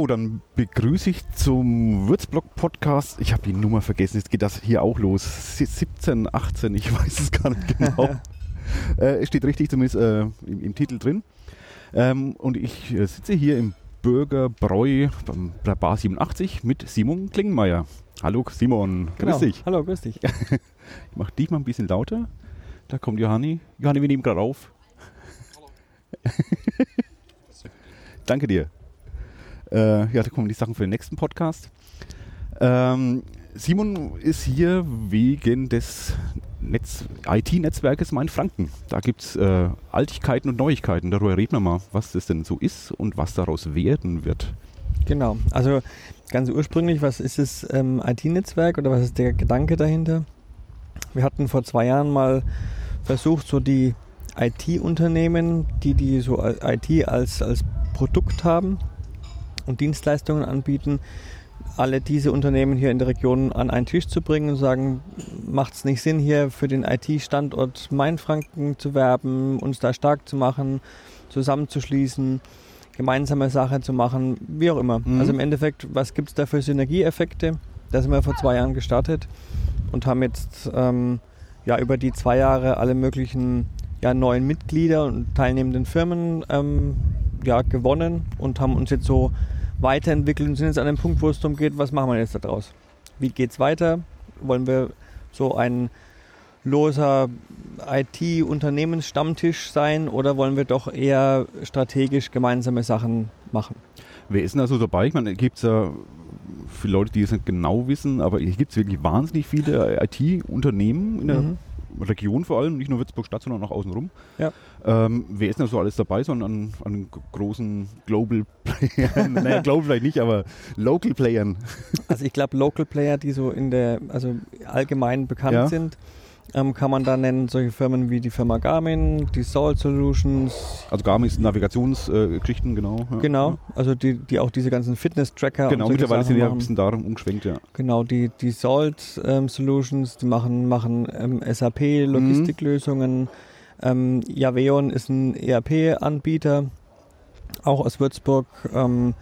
So, dann begrüße ich zum Würzblock-Podcast. Ich habe die Nummer vergessen, jetzt geht das hier auch los. 17, 18, ich weiß es gar nicht genau. äh, es steht richtig zumindest äh, im, im, Titel drin. Ähm, und ich äh, sitze hier im Bürgerbräu bei Bar 87 mit Simon Klingenmeier. Hallo Simon, grüß genau. dich. Hallo, grüß dich. ich mache dich mal ein bisschen lauter. Da kommt Johanni. Johanni, wir nehmen gerade auf. Hallo. Danke dir. Äh, ja, da kommen die Sachen für den nächsten Podcast. Ähm, Simon ist hier wegen des IT-Netzwerkes Mainfranken. Da gibt es äh, Altigkeiten und Neuigkeiten. Darüber reden wir mal, was das denn so ist und was daraus werden wird. Genau, also ganz ursprünglich, was ist das ähm, IT-Netzwerk oder was ist der Gedanke dahinter? Wir hatten vor zwei Jahren mal versucht, so die IT-Unternehmen, die die so IT als, als Produkt haben, und Dienstleistungen anbieten, alle diese Unternehmen hier in der Region an einen Tisch zu bringen und sagen, macht es nicht Sinn, hier für den IT-Standort Mainfranken zu werben, uns da stark zu machen, zusammenzuschließen, gemeinsame Sache zu machen, wie auch immer. Mhm. Also im Endeffekt, was gibt es da für Synergieeffekte? Da sind wir vor zwei Jahren gestartet und haben jetzt ähm, ja über die zwei Jahre alle möglichen ja, neuen Mitglieder und teilnehmenden Firmen ähm, ja, gewonnen und haben uns jetzt so weiterentwickelt und sind jetzt an dem Punkt, wo es darum geht, was machen wir jetzt daraus? Wie geht es weiter? Wollen wir so ein loser IT-Unternehmensstammtisch sein oder wollen wir doch eher strategisch gemeinsame Sachen machen? Wer ist denn da so dabei? Ich meine, gibt es ja viele Leute, die es nicht genau wissen, aber hier gibt es wirklich wahnsinnig viele IT-Unternehmen in der mhm. Region vor allem, nicht nur Würzburg-Stadt, sondern auch außenrum. Ja. Ähm, wer ist denn so alles dabei, sondern an, an großen Global Playern? naja, Global vielleicht nicht, aber Local Playern. Also ich glaube, Local Player, die so in der, also allgemein bekannt ja. sind, ähm, kann man da nennen solche Firmen wie die Firma Garmin, die Salt Solutions. Also Garmin ist Navigationsgeschichten, äh, genau. Ja. Genau, also die, die auch diese ganzen Fitness-Tracker. Genau, mittlerweile sind die ja ein bisschen darum umgeschwenkt, ja. Genau, die, die Salt ähm, Solutions, die machen, machen ähm, SAP-Logistiklösungen. Mhm. Ähm, Javeon ist ein ERP-Anbieter, auch aus Würzburg. Ähm,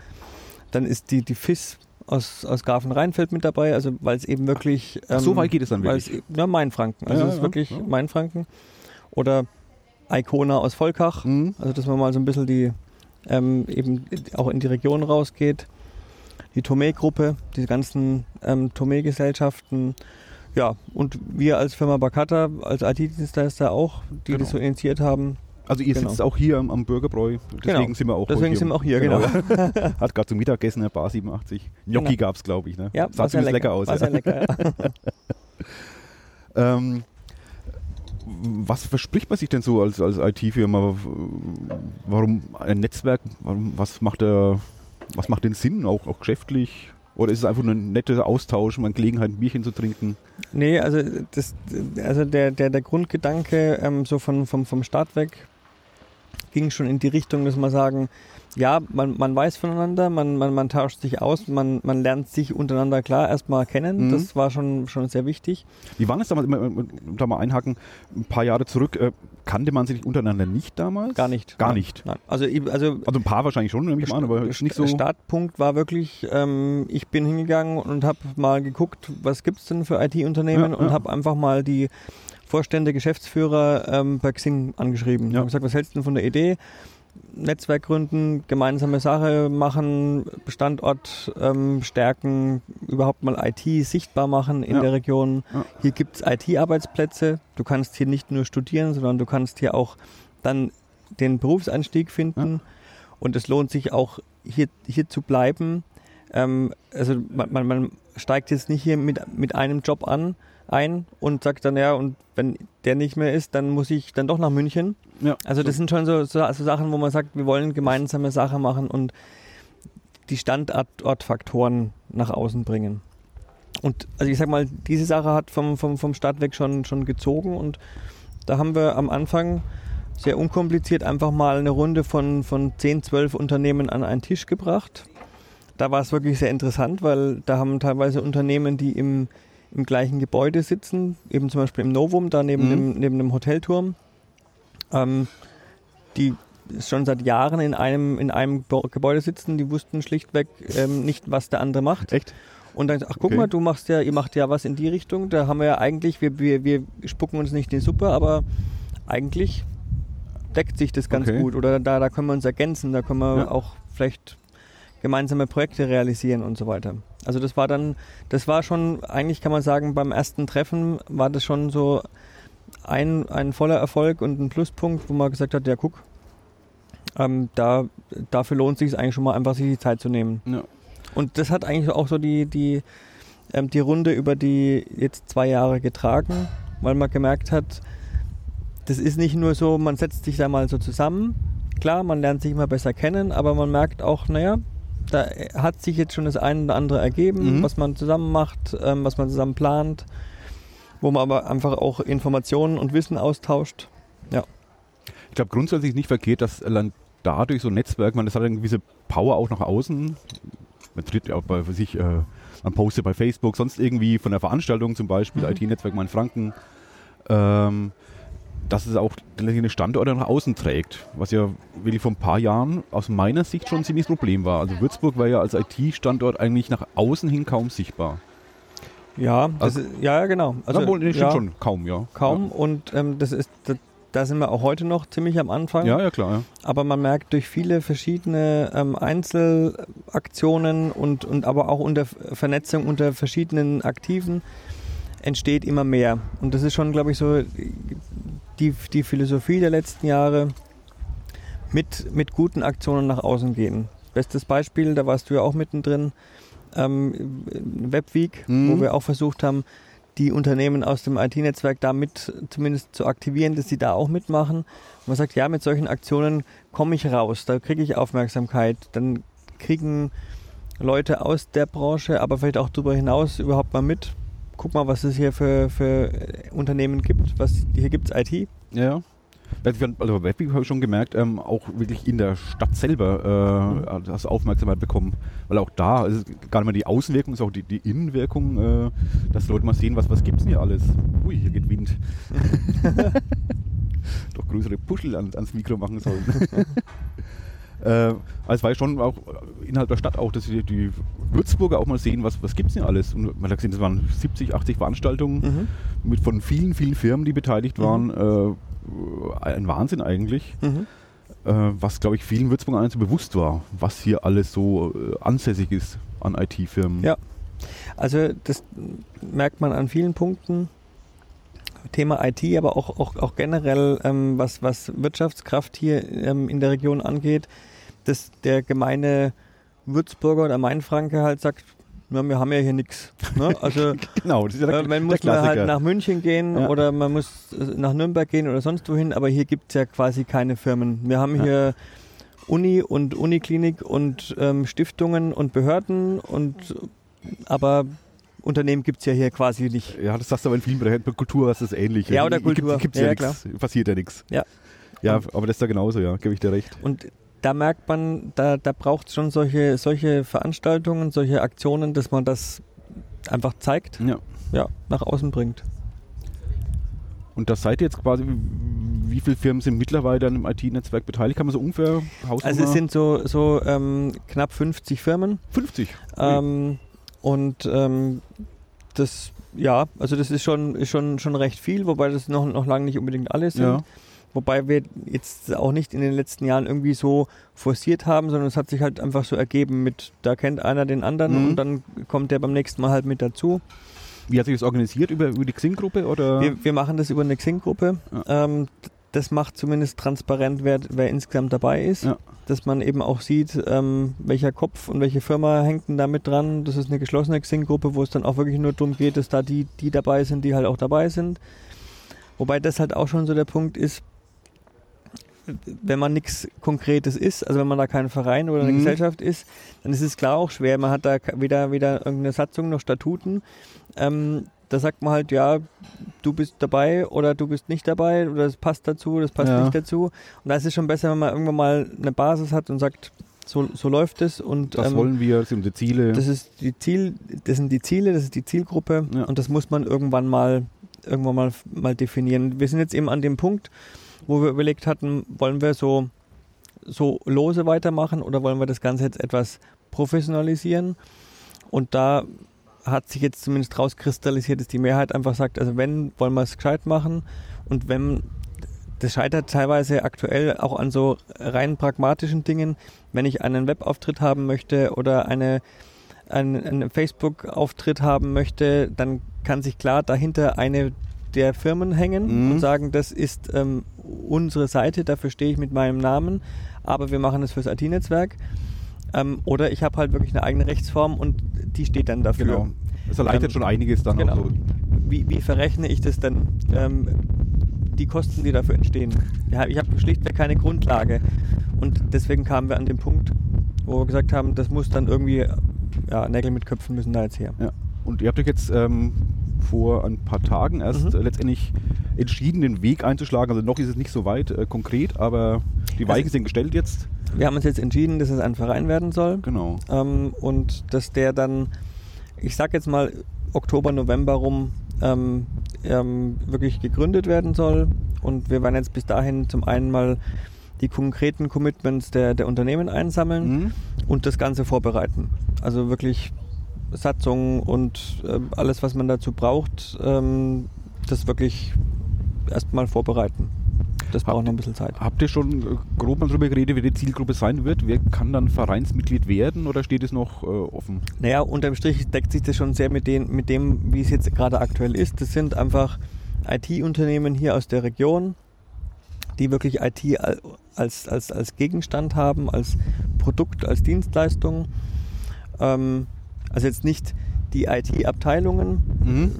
dann ist die, die FIS aus, aus Grafenrheinfeld mit dabei, also weil es eben wirklich. Ähm, so weit geht es dann wirklich? Es, ja, Mainfranken. Also ja, es ist ja, wirklich ja. Mainfranken. Oder Icona aus Volkach, mhm. also dass man mal so ein bisschen die ähm, eben auch in die Region rausgeht. Die Tomé-Gruppe, die ganzen ähm, Tomé-Gesellschaften. Ja, und wir als Firma Bakata, als IT-Dienstleister auch, die genau. das so initiiert haben, also ihr genau. sitzt auch hier am, am Bürgerbräu, deswegen genau. sind wir auch Deswegen sind wir auch hier, genau. genau. Hat gerade zum Mittagessen, der Bar 87. Gnocchi genau. gab es, glaube ich. Ne? Ja, Sah ziemlich lecker. lecker aus. War ja. sehr lecker, ja. ähm, was verspricht man sich denn so als, als IT-Firma? Warum ein Netzwerk? Warum, was macht der, was macht den Sinn, auch, auch geschäftlich? Oder ist es einfach nur ein netter Austausch, mal Gelegenheit, ein Bierchen zu trinken? Nee, also, das, also der, der, der Grundgedanke ähm, so von, vom, vom Start weg ging schon in die Richtung, dass man sagen, ja, man, man weiß voneinander, man, man, man tauscht sich aus, man, man lernt sich untereinander klar erstmal kennen. Mhm. Das war schon, schon sehr wichtig. Wie war es damals, da mal einhaken, ein paar Jahre zurück, äh, kannte man sich untereinander nicht damals? Gar nicht. Gar nein, nicht. Nein. Also, also, also ein paar wahrscheinlich schon, nehme ich mal an, aber nicht so. Startpunkt war wirklich, ähm, ich bin hingegangen und habe mal geguckt, was gibt es denn für IT-Unternehmen ja, und ja. habe einfach mal die Vorstände, Geschäftsführer ähm, bei Xing angeschrieben. Ja. Haben gesagt, was hältst du denn von der Idee? Netzwerk gründen, gemeinsame Sache machen, Standort ähm, stärken, überhaupt mal IT sichtbar machen in ja. der Region. Ja. Hier gibt es IT-Arbeitsplätze. Du kannst hier nicht nur studieren, sondern du kannst hier auch dann den Berufseinstieg finden. Ja. Und es lohnt sich auch hier, hier zu bleiben. Ähm, also man, man, man steigt jetzt nicht hier mit, mit einem Job an, ein und sagt dann, ja, und wenn der nicht mehr ist, dann muss ich dann doch nach München. Ja. Also das sind schon so, so, so Sachen, wo man sagt, wir wollen gemeinsame Sachen machen und die Standortfaktoren nach außen bringen. Und also ich sag mal, diese Sache hat vom, vom, vom Start weg schon, schon gezogen und da haben wir am Anfang sehr unkompliziert einfach mal eine Runde von, von 10, 12 Unternehmen an einen Tisch gebracht. Da war es wirklich sehr interessant, weil da haben teilweise Unternehmen, die im im gleichen Gebäude sitzen, eben zum Beispiel im Novum, da neben, mhm. dem, neben dem Hotelturm. Ähm, die schon seit Jahren in einem, in einem Gebäude sitzen, die wussten schlichtweg ähm, nicht, was der andere macht. Echt? Und dann, ach guck okay. mal, du machst ja, ihr macht ja was in die Richtung. Da haben wir ja eigentlich, wir, wir, wir spucken uns nicht in die Suppe, aber eigentlich deckt sich das ganz okay. gut. Oder da, da können wir uns ergänzen, da können wir ja. auch vielleicht gemeinsame Projekte realisieren und so weiter. Also das war dann, das war schon, eigentlich kann man sagen, beim ersten Treffen war das schon so ein, ein voller Erfolg und ein Pluspunkt, wo man gesagt hat, ja guck, ähm, da, dafür lohnt sich es eigentlich schon mal einfach, sich die Zeit zu nehmen. Ja. Und das hat eigentlich auch so die, die, ähm, die Runde über die jetzt zwei Jahre getragen, weil man gemerkt hat, das ist nicht nur so, man setzt sich da mal so zusammen. Klar, man lernt sich immer besser kennen, aber man merkt auch, naja, da hat sich jetzt schon das eine oder andere ergeben, mhm. was man zusammen macht, ähm, was man zusammen plant, wo man aber einfach auch Informationen und Wissen austauscht. Ja. Ich glaube grundsätzlich nicht verkehrt, dass dadurch so ein Netzwerk, man das hat eine gewisse Power auch nach außen. Man tritt auch bei sich, äh, man postet bei Facebook, sonst irgendwie von der Veranstaltung zum Beispiel, mhm. IT-Netzwerk Main Franken. Ähm, dass es auch eine Standorte nach außen trägt, was ja wirklich vor ein paar Jahren aus meiner Sicht schon ein ziemliches Problem war. Also Würzburg war ja als IT-Standort eigentlich nach außen hin kaum sichtbar. Ja, also, ist, ja, genau. Also, wohl, nee, ja, schon, kaum, ja. Kaum ja. und ähm, das ist, das, da sind wir auch heute noch ziemlich am Anfang. Ja, ja, klar. Ja. Aber man merkt durch viele verschiedene ähm, Einzelaktionen und, und aber auch unter Vernetzung unter verschiedenen Aktiven entsteht immer mehr. Und das ist schon, glaube ich, so die, die Philosophie der letzten Jahre mit, mit guten Aktionen nach außen gehen. Bestes Beispiel, da warst du ja auch mittendrin, ähm, Webweek, mhm. wo wir auch versucht haben, die Unternehmen aus dem IT-Netzwerk da mit zumindest zu aktivieren, dass sie da auch mitmachen. Und man sagt, ja, mit solchen Aktionen komme ich raus, da kriege ich Aufmerksamkeit, dann kriegen Leute aus der Branche, aber vielleicht auch darüber hinaus überhaupt mal mit, guck mal, was es hier für, für Unternehmen gibt. Was, hier gibt es IT. Ja. Also habe ich schon gemerkt, ähm, auch wirklich in der Stadt selber äh, mhm. hast Aufmerksamkeit bekommen. Weil auch da ist gar nicht mehr die Außenwirkung, ist auch die, die Innenwirkung, äh, dass Leute mal sehen, was, was gibt es denn hier alles. Ui, hier geht Wind. Doch größere Puschel an, ans Mikro machen sollen. Äh, also es war ja schon auch innerhalb der Stadt auch, dass die, die Würzburger auch mal sehen, was, was gibt es denn alles. Und man hat gesehen, das waren 70, 80 Veranstaltungen mhm. mit von vielen, vielen Firmen, die beteiligt waren. Mhm. Äh, ein Wahnsinn eigentlich. Mhm. Äh, was, glaube ich, vielen Würzburgern so bewusst war, was hier alles so äh, ansässig ist an IT-Firmen. Ja, also das merkt man an vielen Punkten. Thema IT, aber auch, auch, auch generell, ähm, was, was Wirtschaftskraft hier ähm, in der Region angeht, dass der gemeine Würzburger oder Mainfranke halt sagt, ja, wir haben ja hier nichts. Ne? Also genau, das ist ja der, äh, man muss mal halt nach München gehen ja. oder man muss äh, nach Nürnberg gehen oder sonst wohin, aber hier gibt es ja quasi keine Firmen. Wir haben ja. hier Uni und Uniklinik und ähm, Stiftungen und Behörden und aber Unternehmen gibt es ja hier quasi nicht. Ja, das sagst du aber in vielen Bereichen. Bei Kultur ist das ähnlich. Ja, oder Kultur. Gibt, gibt's ja, ja nichts, passiert ja nichts. Ja. Ja, aber das ist da genauso, ja, gebe ich dir recht. Und da merkt man, da, da braucht es schon solche, solche Veranstaltungen, solche Aktionen, dass man das einfach zeigt, ja. Ja, nach außen bringt. Und das seid ihr jetzt quasi, wie viele Firmen sind mittlerweile an dem IT-Netzwerk beteiligt? Kann man so ungefähr Hausnummer? Also es sind so, so ähm, knapp 50 Firmen. 50? Ähm, und ähm, das, ja, also das ist schon, ist schon, schon recht viel, wobei das noch, noch lange nicht unbedingt alle sind. Ja. Wobei wir jetzt auch nicht in den letzten Jahren irgendwie so forciert haben, sondern es hat sich halt einfach so ergeben mit, da kennt einer den anderen mhm. und dann kommt der beim nächsten Mal halt mit dazu. Wie hat sich das organisiert? Über, über die Xing-Gruppe? Wir, wir, machen das über eine Xing-Gruppe. Ja. Ähm, das macht zumindest transparent, wer, wer insgesamt dabei ist. Ja. Dass man eben auch sieht, ähm, welcher Kopf und welche Firma hängt denn da mit dran. Das ist eine geschlossene Xing-Gruppe, wo es dann auch wirklich nur darum geht, dass da die, die dabei sind, die halt auch dabei sind. Wobei das halt auch schon so der Punkt ist, wenn man nichts Konkretes ist, also wenn man da kein Verein oder eine mhm. Gesellschaft ist, dann ist es klar auch schwer. Man hat da weder, weder irgendeine Satzung noch Statuten. Ähm, da sagt man halt, ja, du bist dabei oder du bist nicht dabei oder das passt dazu, das passt ja. nicht dazu. Und da ist es schon besser, wenn man irgendwann mal eine Basis hat und sagt, so, so läuft es und das ähm, wollen wir, das sind unsere Ziele. Das ist die Ziel, das sind die Ziele, das ist die Zielgruppe ja. und das muss man irgendwann mal irgendwann mal, mal definieren. Wir sind jetzt eben an dem Punkt, wo wir überlegt hatten, wollen wir so so lose weitermachen oder wollen wir das Ganze jetzt etwas professionalisieren? Und da hat sich jetzt zumindest rauskristallisiert, dass die Mehrheit einfach sagt, also wenn, wollen wir es gescheit machen und wenn, das scheitert teilweise aktuell auch an so rein pragmatischen Dingen, wenn ich einen Webauftritt haben möchte oder eine, einen, einen Facebook-Auftritt haben möchte, dann kann sich klar dahinter eine der Firmen hängen mhm. und sagen, das ist ähm, unsere Seite, dafür stehe ich mit meinem Namen, aber wir machen es fürs IT-Netzwerk. Ähm, oder ich habe halt wirklich eine eigene Rechtsform und die steht dann dafür. Genau. Das erleichtert ähm, schon einiges dann genau. so. Wie, wie, verrechne ich das dann? Ähm, die Kosten, die dafür entstehen. Ja, ich habe schlichtweg keine Grundlage. Und deswegen kamen wir an den Punkt, wo wir gesagt haben, das muss dann irgendwie, ja, Nägel mit Köpfen müssen da jetzt her. Ja. Und ihr habt euch jetzt ähm, vor ein paar Tagen erst mhm. äh, letztendlich entschieden, den Weg einzuschlagen. Also noch ist es nicht so weit äh, konkret, aber die Weichen sind gestellt jetzt. Wir haben uns jetzt entschieden, dass es ein Verein werden soll. Genau. Ähm, und dass der dann, ich sag jetzt mal Oktober, November rum, ähm, ähm, wirklich gegründet werden soll. Und wir werden jetzt bis dahin zum einen mal die konkreten Commitments der, der Unternehmen einsammeln mhm. und das Ganze vorbereiten. Also wirklich Satzungen und äh, alles, was man dazu braucht, ähm, das wirklich erstmal vorbereiten. Das braucht noch ein bisschen Zeit. Habt ihr schon äh, grob mal darüber geredet, wie die Zielgruppe sein wird? Wer kann dann Vereinsmitglied werden oder steht es noch äh, offen? Naja, unterm Strich deckt sich das schon sehr mit, den, mit dem, wie es jetzt gerade aktuell ist. Das sind einfach IT-Unternehmen hier aus der Region, die wirklich IT als, als, als Gegenstand haben, als Produkt, als Dienstleistung. Ähm, also jetzt nicht die IT-Abteilungen, mhm.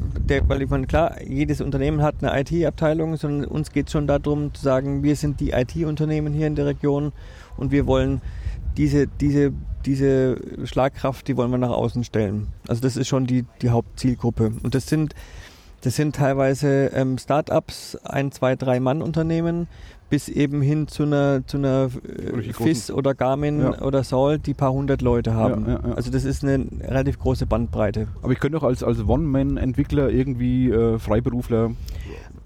weil ich meine, klar, jedes Unternehmen hat eine IT-Abteilung, sondern uns geht es schon darum zu sagen, wir sind die IT-Unternehmen hier in der Region und wir wollen diese, diese, diese Schlagkraft, die wollen wir nach außen stellen. Also das ist schon die, die Hauptzielgruppe. Und das sind, das sind teilweise ähm, Start-ups, ein, zwei, drei Mann-Unternehmen, bis eben hin zu einer, zu einer äh, FIS oder Garmin ja. oder Saul, die paar hundert Leute haben. Ja, ja, also das ist eine relativ große Bandbreite. Aber ich könnte auch als, als One-Man-Entwickler irgendwie äh, Freiberufler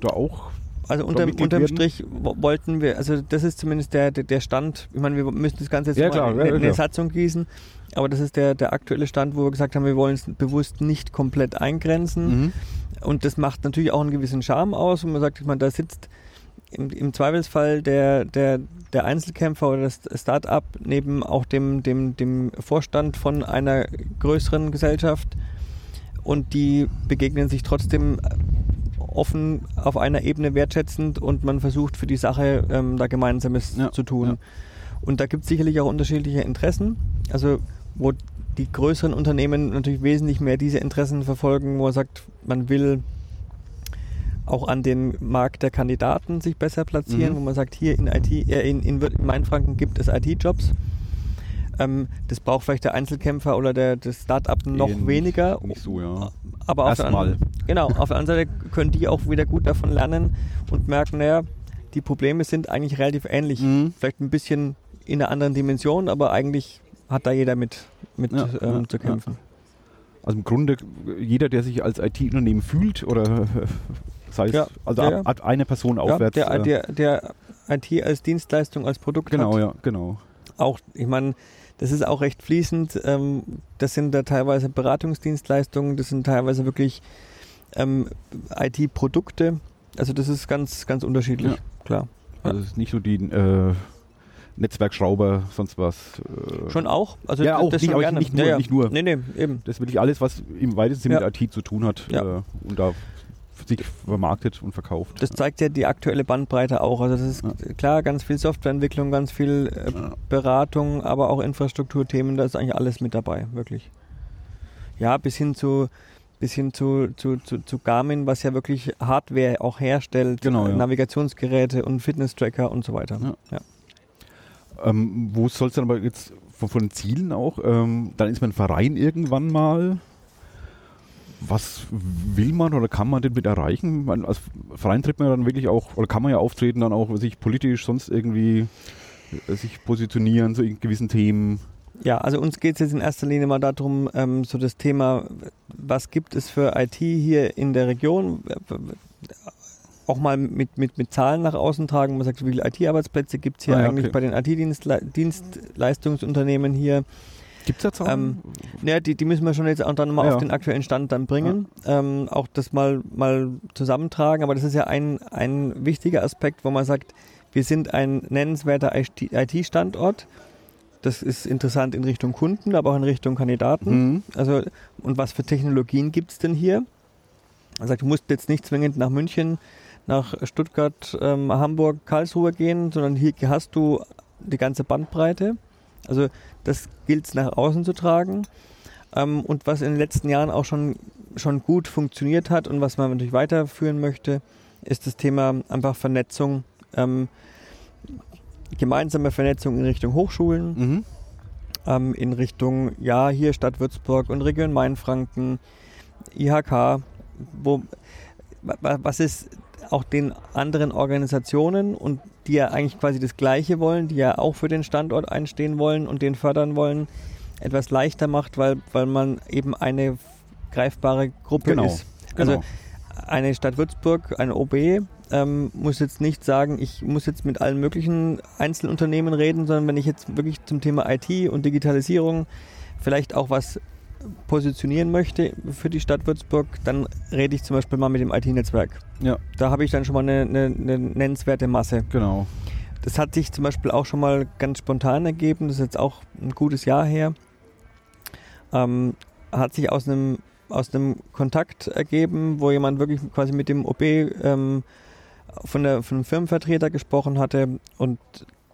da auch also unter, unterm Strich wollten wir, also das ist zumindest der, der, Stand, ich meine, wir müssen das Ganze jetzt ja, klar, in, in eine Satzung gießen, aber das ist der, der aktuelle Stand, wo wir gesagt haben, wir wollen es bewusst nicht komplett eingrenzen. Mhm. und das macht natürlich auch einen gewissen Charme aus und man sagt, ich meine, da sitzt im, im Zweifelsfall der, der, der Einzelkämpfer oder das Start-up neben auch dem, dem, dem Vorstand von einer größeren Gesellschaft. Und die begegnen sich trotzdem offen auf einer Ebene wertschätzend und man versucht für die Sache ähm, da Gemeinsames ja, zu tun. Ja. Und da gibt es sicherlich auch unterschiedliche Interessen. Also wo die größeren Unternehmen natürlich wesentlich mehr diese Interessen verfolgen, wo man sagt, man will auch an den Markt der Kandidaten sich besser platzieren, mhm. wo man sagt, hier in IT, äh, in, in, Mainfranken gibt es IT-Jobs. Ähm, das braucht vielleicht der Einzelkämpfer oder der, das Start-up noch Eher weniger. Nicht so, ja. Aber auf der, anderen, genau, auf der anderen Seite können die auch wieder gut davon lernen und merken, naja, die Probleme sind eigentlich relativ ähnlich. Mhm. Vielleicht ein bisschen in einer anderen Dimension, aber eigentlich hat da jeder mit, mit ja, ähm, ja, zu kämpfen. Also im Grunde, jeder, der sich als IT-Unternehmen fühlt oder sei es also ab, ab, eine Person aufwärts. Der, äh, der, der IT als Dienstleistung, als Produkt genau, hat. ja, genau. Auch, ich meine, das ist auch recht fließend. Ähm, das sind da teilweise Beratungsdienstleistungen, das sind teilweise wirklich ähm, IT-Produkte. Also das ist ganz, ganz unterschiedlich, ja. klar. Also es ist nicht so die äh, Netzwerkschrauber, sonst was. Äh schon auch? Also ja, auch das nicht, gerne. nicht, nur, ja, ja. nicht nur. Nee, nee, eben. Das will ich alles, was im weitesten Sinne mit IT zu tun hat. Äh, und da sich vermarktet und verkauft. Das zeigt ja die aktuelle Bandbreite auch. Also das ist ja. klar, ganz viel Softwareentwicklung, ganz viel äh. Beratung, aber auch Infrastrukturthemen, da ist eigentlich alles mit dabei, wirklich. Ja, bis hin zu bis hin zu, zu, zu, zu Garmin, was ja wirklich Hardware auch herstellt, genau, ja. Navigationsgeräte und Fitness-Tracker und so weiter. Ja. Ähm, wo soll es dann aber jetzt von, von den Zielen auch? Ähm, dann ist man ein Verein irgendwann mal was will man oder kann man denn mit erreichen? Man, als Verein tritt man dann wirklich auch, oder kann man ja auftreten, dann auch sich politisch sonst irgendwie äh, sich positionieren zu gewissen Themen. Ja, also uns geht es jetzt in erster Linie mal darum, ähm, so das Thema, was gibt es für IT hier in der Region? auch mal mit, mit, mit Zahlen nach außen tragen. Man sagt, wie viele IT-Arbeitsplätze gibt es hier ah, ja, eigentlich okay. bei den IT-Dienstleistungsunternehmen hier? Gibt es da Zahlen? Ähm, ja, die, die müssen wir schon jetzt auch dann mal ja. auf den aktuellen Stand dann bringen. Ja. Ähm, auch das mal, mal zusammentragen. Aber das ist ja ein, ein wichtiger Aspekt, wo man sagt, wir sind ein nennenswerter IT-Standort. Das ist interessant in Richtung Kunden, aber auch in Richtung Kandidaten. Mhm. Also, und was für Technologien gibt es denn hier? Er sagt, du musst jetzt nicht zwingend nach München, nach Stuttgart, ähm, Hamburg, Karlsruhe gehen, sondern hier hast du die ganze Bandbreite. Also das gilt es nach außen zu tragen. Ähm, und was in den letzten Jahren auch schon, schon gut funktioniert hat und was man natürlich weiterführen möchte, ist das Thema einfach Vernetzung, ähm, gemeinsame Vernetzung in Richtung Hochschulen, mhm. ähm, in Richtung, ja, hier Stadt Würzburg und Region Mainfranken, IHK, wo, was ist auch den anderen Organisationen und die ja eigentlich quasi das Gleiche wollen, die ja auch für den Standort einstehen wollen und den fördern wollen, etwas leichter macht, weil, weil man eben eine greifbare Gruppe genau, ist. Also genau. eine Stadt Würzburg, eine OB, ähm, muss jetzt nicht sagen, ich muss jetzt mit allen möglichen Einzelunternehmen reden, sondern wenn ich jetzt wirklich zum Thema IT und Digitalisierung vielleicht auch was positionieren möchte für die Stadt Würzburg, dann rede ich zum Beispiel mal mit dem IT-Netzwerk. Ja. Da habe ich dann schon mal eine, eine, eine, nennenswerte Masse. Genau. Das hat sich zum Beispiel auch schon mal ganz spontan ergeben, das ist jetzt auch ein gutes Jahr her. Ähm, hat sich aus einem, aus einem Kontakt ergeben, wo jemand wirklich quasi mit dem OB ähm, von, der, von einem Firmenvertreter gesprochen hatte und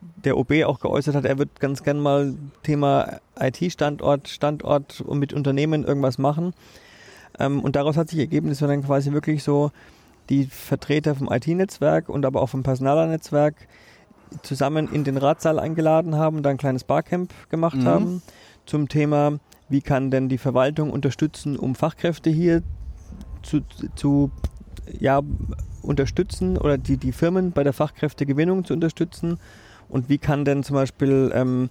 der OB auch geäußert hat, er wird ganz gern mal Thema IT-Standort, Standort und mit Unternehmen irgendwas machen. Ähm, und daraus hat sich ergeben, dass wir dann quasi wirklich so die Vertreter vom IT-Netzwerk und aber auch vom Personalernetzwerk zusammen in den Ratsaal eingeladen haben, da ein kleines Barcamp gemacht mhm. haben zum Thema, wie kann denn die Verwaltung unterstützen, um Fachkräfte hier zu, zu ja, unterstützen oder die, die Firmen bei der Fachkräftegewinnung zu unterstützen und wie kann denn zum Beispiel, ähm,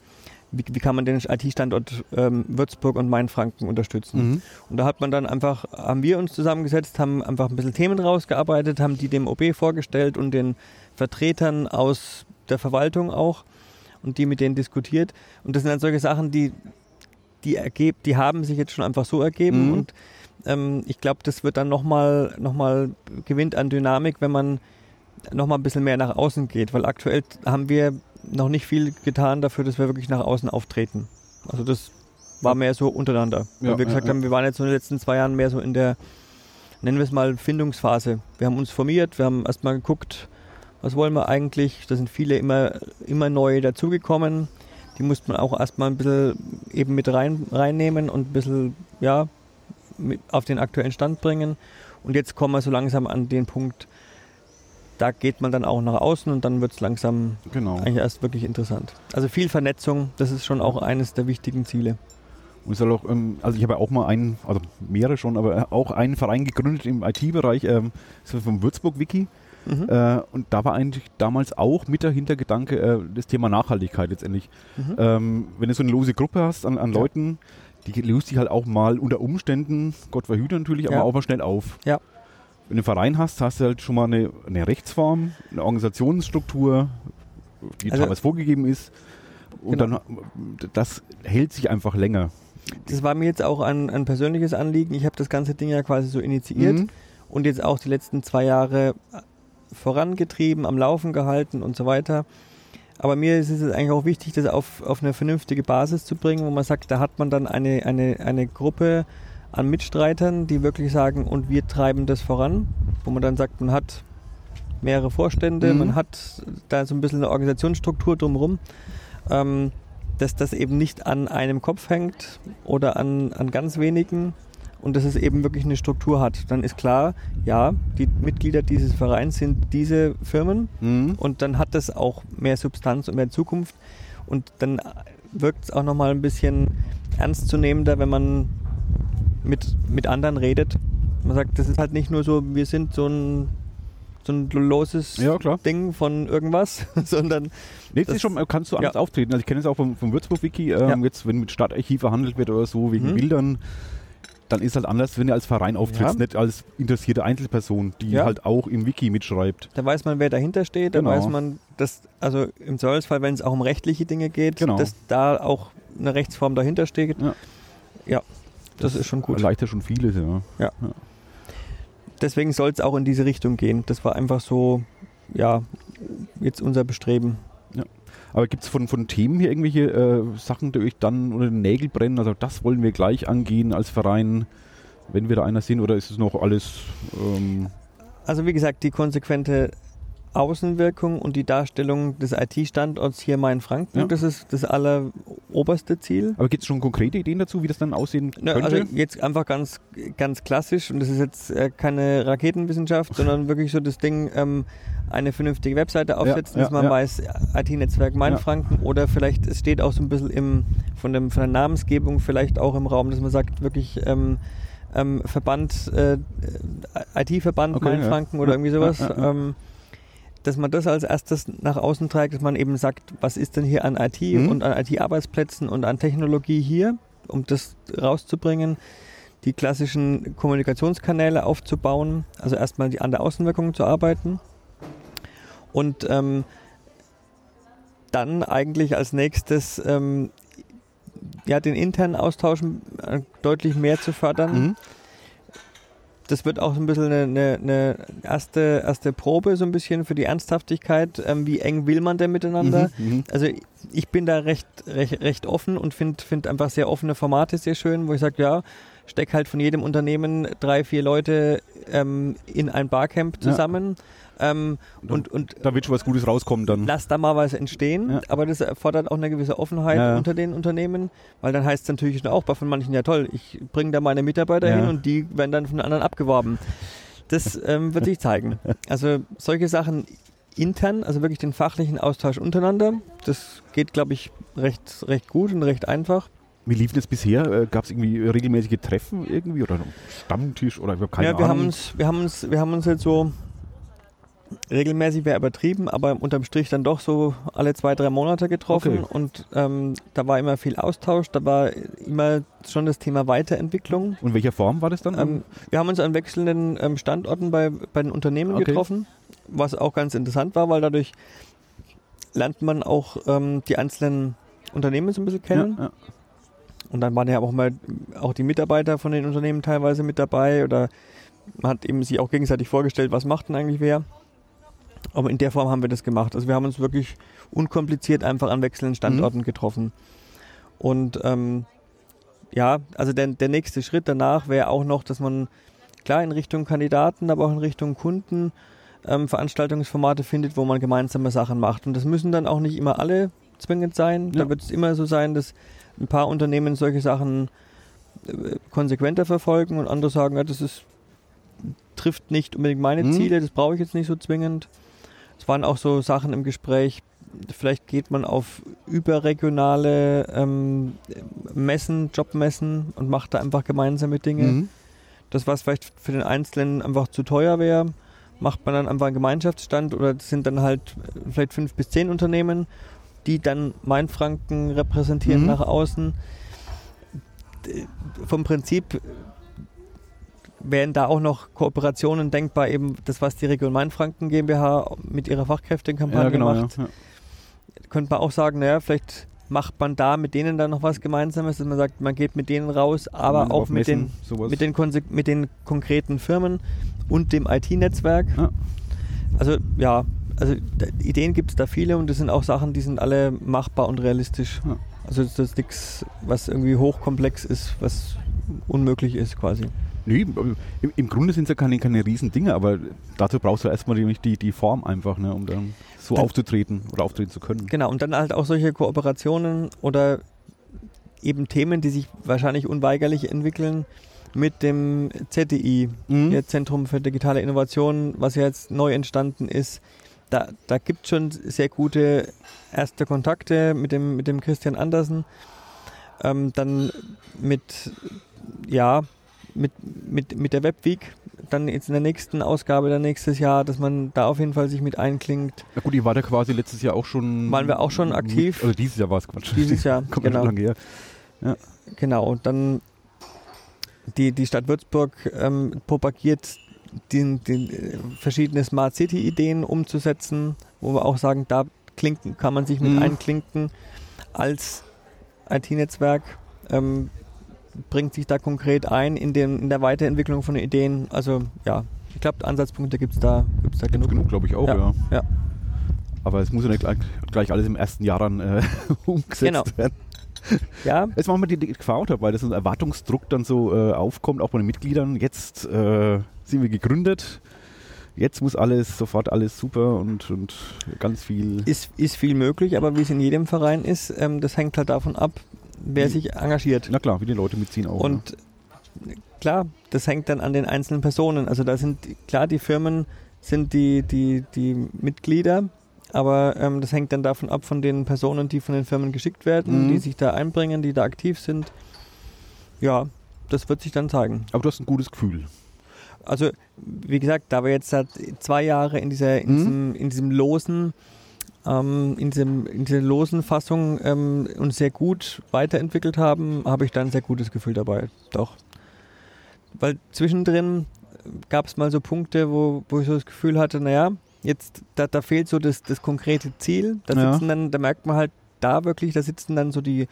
wie, wie, kann man den IT-Standort ähm, Würzburg und Mainfranken unterstützen? Mhm. Und da hat man dann einfach, haben wir uns zusammengesetzt, haben einfach ein bisschen Themen rausgearbeitet, haben die dem OB vorgestellt und den Vertretern aus der Verwaltung auch und die mit denen diskutiert. Und das sind dann solche Sachen, die, die, ergeb, die haben sich jetzt schon einfach so ergeben mhm. und ähm, ich glaube, das wird dann nochmal noch mal gewinnt an Dynamik, wenn man nochmal ein bisschen mehr nach außen geht, weil aktuell haben wir noch nicht viel getan dafür, dass wir wirklich nach außen auftreten. Also das war mehr so untereinander. Ja, weil wir gesagt ja, haben, wir waren jetzt in den letzten zwei Jahren mehr so in der, nennen wir es mal, Findungsphase. Wir haben uns formiert, wir haben erstmal geguckt, was wollen wir eigentlich. Da sind viele immer, immer neu dazugekommen. Die musste man auch erstmal ein bisschen eben mit rein, reinnehmen und ein bisschen, ja, auf den aktuellen Stand bringen. Und jetzt kommen wir so langsam an den Punkt, da geht man dann auch nach außen und dann wird es langsam genau. eigentlich erst wirklich interessant. Also viel Vernetzung, das ist schon auch eines der wichtigen Ziele. Und es soll auch, ähm, also ich habe ja auch mal einen, also mehrere schon, aber auch einen Verein gegründet im IT-Bereich, ähm, das ist vom Würzburg-Wiki. Mhm. Äh, und da war eigentlich damals auch mit der Hintergedanke äh, das Thema Nachhaltigkeit letztendlich. Mhm. Ähm, wenn du so eine lose Gruppe hast an, an ja. Leuten, die löst sich halt auch mal unter Umständen, Gott verhüte natürlich, ja. aber auch mal schnell auf. Ja. Wenn du einen Verein hast, hast du halt schon mal eine, eine Rechtsform, eine Organisationsstruktur, die also, damals vorgegeben ist. Und genau. dann, das hält sich einfach länger. Das war mir jetzt auch ein, ein persönliches Anliegen. Ich habe das ganze Ding ja quasi so initiiert mhm. und jetzt auch die letzten zwei Jahre vorangetrieben, am Laufen gehalten und so weiter. Aber mir ist es eigentlich auch wichtig, das auf, auf eine vernünftige Basis zu bringen, wo man sagt, da hat man dann eine, eine, eine Gruppe an Mitstreitern, die wirklich sagen, und wir treiben das voran, wo man dann sagt, man hat mehrere Vorstände, mhm. man hat da so ein bisschen eine Organisationsstruktur drumherum, ähm, dass das eben nicht an einem Kopf hängt oder an, an ganz wenigen und dass es eben wirklich eine Struktur hat. Dann ist klar, ja, die Mitglieder dieses Vereins sind diese Firmen mhm. und dann hat das auch mehr Substanz und mehr Zukunft und dann wirkt es auch nochmal ein bisschen ernstzunehmender, wenn man mit, mit anderen redet. Man sagt, das ist halt nicht nur so, wir sind so ein, so ein loses ja, Ding von irgendwas, sondern. Nee, das schon, kannst du anders ja. auftreten. Also ich kenne es auch vom, vom Würzburg-Wiki, ähm, ja. jetzt wenn mit Stadtarchiv verhandelt wird oder so, wegen mhm. Bildern. dann ist halt anders, wenn du als Verein auftrittst, Ja. nicht als interessierte Einzelperson, die Ja. halt auch im Wiki mitschreibt. Da weiß man, wer dahinter steht, da Genau. weiß man, dass, also im Zweifelsfall, wenn es auch um rechtliche Dinge geht, Genau. dass da auch eine Rechtsform dahinter steht. Ja. Ja, das, ist schon gut. Erleichtert schon vieles, ja. Deswegen soll es auch in diese Richtung gehen. Das war einfach so, ja, jetzt unser Bestreben. Aber gibt es von, von Themen hier irgendwelche äh, Sachen, die euch dann unter den Nägel brennen? Also das wollen wir gleich angehen als Verein, wenn wir da einer sind, oder ist es noch alles ähm, Also wie gesagt, die konsequente Außenwirkung und die Darstellung des IT-Standorts hier mal in Franken, Ja. das ist das alleroberste Ziel. Aber gibt es schon konkrete Ideen dazu, wie das dann aussehen könnte? also jetzt einfach ganz, ganz klassisch und das ist jetzt äh, keine Raketenwissenschaft, sondern wirklich so das Ding, ähm, eine vernünftige Webseite aufsetzen, ja, dass man ja. weiß, IT-Netzwerk Mainfranken oder vielleicht, es steht auch so ein bisschen im, von, dem, von der Namensgebung vielleicht auch im Raum, dass man sagt, wirklich ähm, ähm, Verband, äh, IT-Verband Okay, Mainfranken ja. oder Ja, irgendwie sowas. ja, ja, ja. Ähm, dass man das als erstes nach außen trägt, dass man eben sagt, was ist denn hier an IT Mhm. und an IT-Arbeitsplätzen und an Technologie hier, um das rauszubringen, die klassischen Kommunikationskanäle aufzubauen, also erstmal die, an der Außenwirkung zu arbeiten und ähm, dann eigentlich als nächstes ähm, ja, den internen Austausch äh, deutlich mehr zu fördern Mhm. Das wird auch so ein bisschen eine, eine, eine erste, erste Probe, so ein bisschen für die Ernsthaftigkeit. Ähm, wie eng will man denn miteinander? Mhm. Mhm. Also ich bin da recht, recht, recht offen und finde find einfach sehr offene Formate sehr schön, wo ich sage, ja, steck halt von jedem Unternehmen drei, vier Leute ähm, in ein Barcamp Ja. Ähm, und, und Da wird schon was Gutes rauskommen dann. lass da mal was entstehen, Ja. aber das erfordert auch eine gewisse Offenheit Ja, unter den Unternehmen, weil dann heißt es natürlich auch bei von manchen, ja toll, ich bringe da meine Mitarbeiter hin und die werden dann von den anderen abgeworben. Das ähm, wird sich zeigen. Also solche Sachen intern, also wirklich den fachlichen Austausch untereinander, das geht, glaube ich, recht, recht gut und recht einfach. Wie lief das bisher? Äh, Gab es irgendwie regelmäßige Treffen irgendwie oder einen Stammtisch oder ich habe keine ja, wir Ahnung? haben uns, wir haben uns, wir haben uns jetzt so regelmäßig wäre übertrieben, aber unterm Strich dann doch so alle zwei, drei Monate getroffen Okay. und ähm, da war immer viel Austausch, da war immer schon das Thema Weiterentwicklung. Und in welcher Form war das dann? Ähm, wir haben uns an wechselnden ähm, Standorten bei, bei den Unternehmen Okay. getroffen, was auch ganz interessant war, weil dadurch lernt man auch ähm, die einzelnen Unternehmen so ein bisschen kennen. Ja, ja. Und dann waren ja auch mal auch die Mitarbeiter von den Unternehmen teilweise mit dabei oder man hat eben sich auch gegenseitig vorgestellt, was macht denn eigentlich wer. Aber in der Form haben wir das gemacht. Also wir haben uns wirklich unkompliziert einfach an wechselnden Standorten getroffen. Und ähm, ja, also der, der nächste Schritt danach wäre auch noch, dass man klar in Richtung Kandidaten, aber auch in Richtung Kunden ähm, Veranstaltungsformate findet, wo man gemeinsame Sachen macht. Und das müssen dann auch nicht immer alle zwingend sein. Ja. Da wird es immer so sein, dass ein paar Unternehmen solche Sachen äh, konsequenter verfolgen und andere sagen, ja, das ist, trifft nicht unbedingt meine Mhm. Ziele, das brauche ich jetzt nicht so zwingend. Es waren auch so Sachen im Gespräch, vielleicht geht man auf überregionale ähm, Messen, Jobmessen und macht da einfach gemeinsame Dinge. Mhm. Das, was vielleicht für den Einzelnen einfach zu teuer wäre, macht man dann einfach einen Gemeinschaftsstand oder das sind dann halt äh, vielleicht fünf bis zehn Unternehmen, die dann Mainfranken repräsentieren Mhm. nach außen. Vom Prinzip wären da auch noch Kooperationen denkbar, eben das, was die Region Mainfranken GmbH mit ihrer Fachkräftekampagne Ja, genau. Ja. macht. Ja. Könnte man auch sagen, naja, vielleicht macht man da mit denen dann noch was Gemeinsames, dass man sagt, man geht mit denen raus, aber Auf auch mit den Messen, sowas. mit den, mit den konkreten Firmen und dem IT-Netzwerk. Ja. Also ja, also Ideen gibt es da viele und das sind auch Sachen, die sind alle machbar und realistisch. Ja. Also das ist nichts, was irgendwie hochkomplex ist, was unmöglich ist quasi. Nee, im, Grunde sind es ja keine, keine riesen Dinge, aber dazu brauchst du erstmal die, die, die Form einfach, ne, um dann so Da- aufzutreten oder auftreten zu können. Genau, und dann halt auch solche Kooperationen oder eben Themen, die sich wahrscheinlich unweigerlich entwickeln mit dem ZDI, Mhm. Zentrum für digitale Innovation, was ja jetzt neu entstanden ist. Da, da gibt es schon sehr gute erste Kontakte mit dem, mit dem Christian Andersen. Ähm, dann mit, ja, mit, mit, mit der Webweek, dann jetzt in der nächsten Ausgabe, dann nächstes Jahr, dass man da auf jeden Fall sich mit einklingt. Ja gut, ihr wart ja quasi letztes Jahr auch schon. Waren wir auch schon aktiv? Mit, also dieses Jahr war es Quatsch. Dieses Jahr, Kommt ja genau. schon lange her. Genau, und dann die, die Stadt Würzburg ähm, propagiert den, den äh, verschiedene Smart City Ideen umzusetzen, wo wir auch sagen, da klinken, kann man sich mit mhm. einklinken als IT-Netzwerk, ähm, bringt sich da konkret ein in, den, in der Weiterentwicklung von Ideen. Also ja, ich glaube, Ansatzpunkte gibt es da, gibt's da genug. genug, glaube ich auch, ja. ja. ja. Aber es muss ja nicht gleich alles im ersten Jahr dann äh, umgesetzt genau. werden. Ja. Jetzt machen wir die Gefahr dabei, dass ein Erwartungsdruck dann so äh, aufkommt, auch bei den Mitgliedern. Jetzt äh, sind wir gegründet. Jetzt muss alles, sofort alles super und, und ganz viel. Ist, ist viel möglich, aber wie es in jedem Verein ist, ähm, das hängt halt davon ab, wer sich engagiert. Na klar, wie die Leute mitziehen auch. Und ja. klar, das hängt dann an den einzelnen Personen. Also da sind klar, die Firmen sind die, die, die Mitglieder, aber ähm, das hängt dann davon ab von den Personen, die von den Firmen geschickt werden, mhm. die sich da einbringen, die da aktiv sind. Ja, das wird sich dann zeigen. Aber du hast ein gutes Gefühl. Also, wie gesagt, da wir jetzt seit zwei Jahre in dieser, in, mhm. diesem, in diesem losen, ähm, in, diesem, in dieser losen Fassung ähm, uns sehr gut weiterentwickelt haben, habe ich da ein sehr gutes Gefühl dabei. Doch. Weil zwischendrin gab es mal so Punkte, wo, wo ich so das Gefühl hatte, naja, jetzt, da, da fehlt so das, das konkrete Ziel. Da sitzen ja. dann, da merkt man halt da wirklich, da sitzen dann so die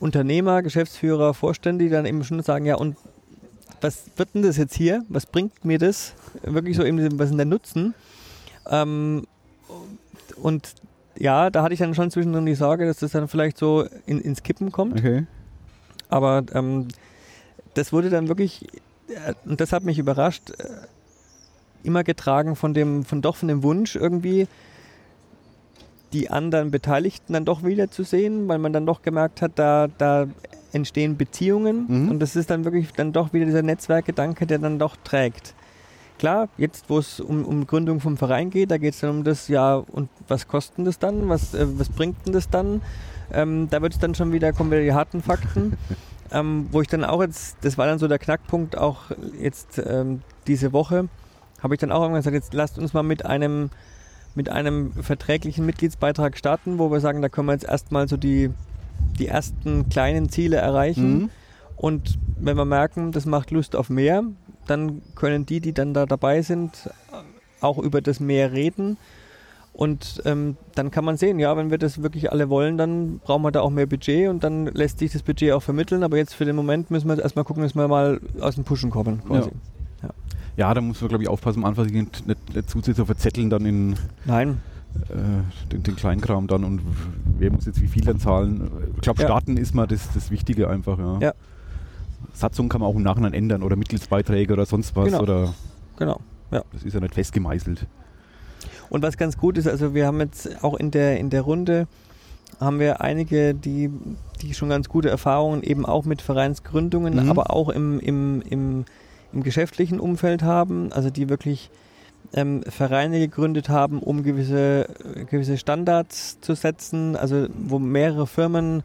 Unternehmer, Geschäftsführer, Vorstände, die dann eben schon sagen, ja, und was wird denn das jetzt hier? Was bringt mir das? Wirklich so eben, was ist denn der Nutzen? Ähm, und ja, da hatte ich dann schon zwischendrin die Sorge, dass das dann vielleicht so in, ins Kippen kommt. Okay. Aber ähm, das wurde dann wirklich, äh, und das hat mich überrascht, äh, immer getragen von dem, von doch von dem Wunsch irgendwie, die anderen Beteiligten dann doch wiederzusehen, weil man dann doch gemerkt hat, da, da entstehen Beziehungen mhm. und das ist dann wirklich dann doch wieder dieser Netzwerkgedanke, der dann doch trägt. Klar, jetzt wo es um, um Gründung vom Verein geht, da geht es dann um das, ja, und was kostet das dann, was, äh, was bringt denn das dann? Ähm, da wird es dann schon wieder, kommen wieder die harten Fakten, ähm, wo ich dann auch jetzt, das war dann so der Knackpunkt auch jetzt ähm, diese Woche, habe ich dann auch irgendwann gesagt, jetzt lasst uns mal mit einem, mit einem verträglichen Mitgliedsbeitrag starten, wo wir sagen, da können wir jetzt erstmal so die, die ersten kleinen Ziele erreichen. Mhm. Und wenn wir merken, das macht Lust auf mehr, dann können die, die dann da dabei sind, auch über das Meer reden. Und ähm, dann kann man sehen, ja, wenn wir das wirklich alle wollen, dann brauchen wir da auch mehr Budget und dann lässt sich das Budget auch vermitteln. Aber jetzt für den Moment müssen wir erstmal gucken, dass wir mal aus dem Pushen kommen. Quasi. Ja. Ja. ja da muss man, glaube ich, aufpassen, am Anfang nicht, nicht, nicht zu zu verzetteln dann in. Nein äh, den, den Kleinkram dann und wer muss jetzt wie viel dann zahlen. Ich glaube, starten ja. ist mal das, das Wichtige einfach. Ja. ja. Satzung kann man auch im Nachhinein ändern oder Mitgliedsbeiträge oder sonst was. Genau. Oder genau. Ja. Das ist ja nicht festgemeißelt. Und was ganz gut ist, also wir haben jetzt auch in der, in der Runde haben wir einige, die, die schon ganz gute Erfahrungen eben auch mit Vereinsgründungen, mhm. aber auch im, im, im, im geschäftlichen Umfeld haben, also die wirklich ähm, Vereine gegründet haben, um gewisse, gewisse Standards zu setzen, also wo mehrere Firmen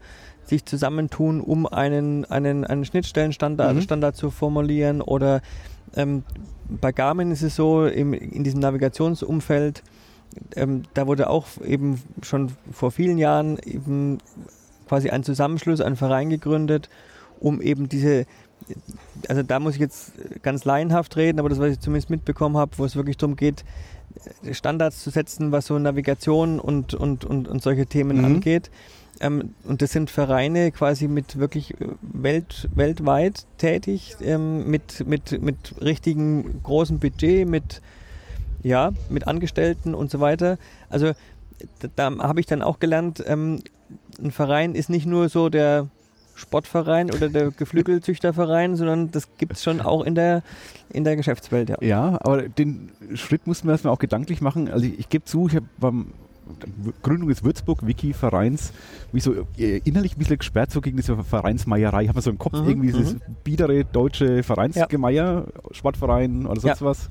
sich zusammentun, um einen, einen, einen Schnittstellenstandard mhm. Standard zu formulieren. Oder ähm, bei Garmin ist es so, im, in diesem Navigationsumfeld, ähm, da wurde auch eben schon vor vielen Jahren eben quasi ein Zusammenschluss, ein Verein gegründet, um eben diese also da muss ich jetzt ganz laienhaft reden, aber das, was ich zumindest mitbekommen habe, wo es wirklich darum geht, Standards zu setzen, was so Navigation und, und, und, und solche Themen mhm. angeht. Ähm, und das sind Vereine quasi mit wirklich welt, weltweit tätig, ähm, mit, mit, mit richtigen großen Budget, mit, ja, mit Angestellten und so weiter. Also da, da habe ich dann auch gelernt, ähm, ein Verein ist nicht nur so der Sportverein oder der Geflügelzüchterverein, sondern das gibt es schon auch in der, in der Geschäftswelt. Ja. ja, aber den Schritt mussten wir erstmal auch gedanklich machen. Also ich, ich gebe zu, ich habe beim Gründung des Würzburg-Wiki-Vereins mich so äh, innerlich ein bisschen gesperrt so gegen diese Vereinsmeierei. Ich habe so im Kopf mhm, irgendwie dieses mhm. biedere deutsche Vereinsgemeier, ja. Sportverein oder sonst ja. was.